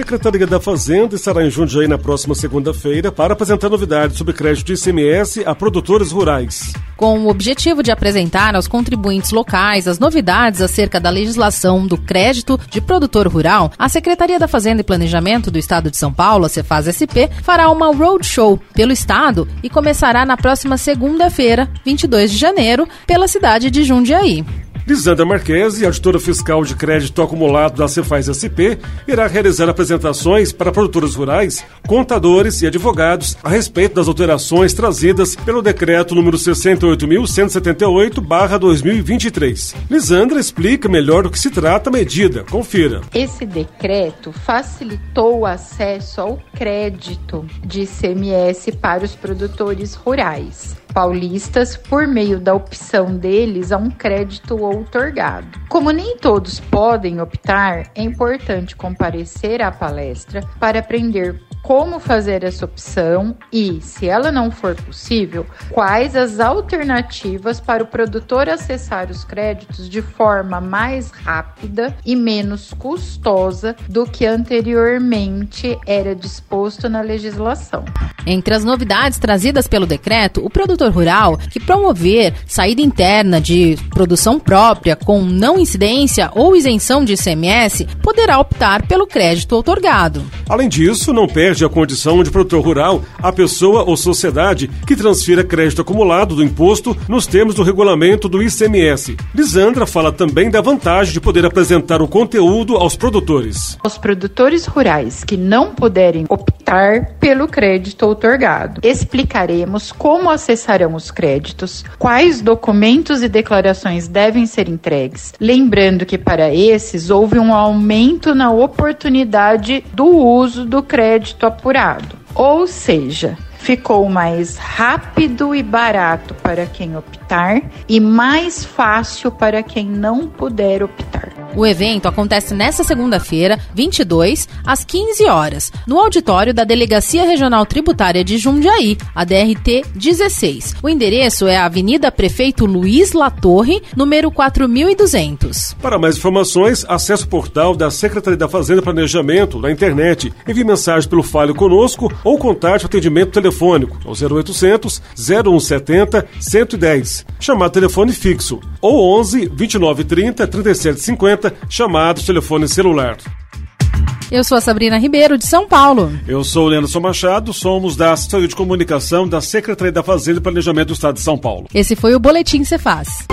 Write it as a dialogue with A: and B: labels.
A: Secretaria da Fazenda estará em Jundiaí na próxima segunda-feira para apresentar novidades sobre crédito de ICMS a produtores rurais.
B: Com o objetivo de apresentar aos contribuintes locais as novidades acerca da legislação do crédito de produtor rural, a Secretaria da Fazenda e Planejamento do Estado de São Paulo, a Cefaz SP, fará uma roadshow pelo estado e começará na próxima segunda-feira, 22 de janeiro, pela cidade de Jundiaí.
A: Lisandra Marquesi, auditora fiscal de crédito acumulado da Cefaz SP, irá realizar apresentações para produtores rurais, contadores e advogados a respeito das alterações trazidas pelo decreto número 68.178/2023. Lisandra explica melhor do que se trata a medida. Confira.
C: Esse decreto facilitou o acesso ao crédito de ICMS para os produtores rurais paulistas por meio da opção deles a um crédito outorgado. Como nem todos podem optar, é importante comparecer à palestra para aprender como fazer essa opção e, se ela não for possível, quais as alternativas para o produtor acessar os créditos de forma mais rápida e menos custosa do que anteriormente era disposto na legislação.
B: Entre as novidades trazidas pelo decreto, o produtor rural que promover saída interna de produção própria com não incidência ou isenção de ICMS poderá optar pelo crédito otorgado.
A: Além disso, não perde a condição de produtor rural a pessoa ou sociedade que transfira crédito acumulado do imposto nos termos do regulamento do ICMS. Lisandra fala também da vantagem de poder apresentar o conteúdo aos produtores.
C: Os produtores rurais que não puderem optar pelo crédito outorgado. Explicaremos como acessarão os créditos, quais documentos e declarações devem ser entregues, lembrando que para esses houve um aumento na oportunidade do uso do crédito apurado. Ou seja, ficou mais rápido e barato para quem optar e mais fácil para quem não puder optar.
B: O evento acontece nesta segunda-feira, 22, às 15 horas, no auditório da Delegacia Regional Tributária de Jundiaí, a DRT 16. O endereço é a Avenida Prefeito Luiz Latorre, número 4200.
A: Para mais informações, acesse o portal da Secretaria da Fazenda Planejamento na internet. Envie mensagem pelo Fale Conosco ou contate o atendimento telefônico ao 0800 0170 110. Chamado telefone fixo ou 11 2930 3750 chamado telefone celular.
B: Eu sou a Sabrina Ribeiro, de São Paulo.
A: Eu sou o Leandro Machado, somos da Assessoria de Comunicação da Secretaria da Fazenda e Planejamento do Estado de São Paulo.
B: Esse foi o Boletim Cefaz.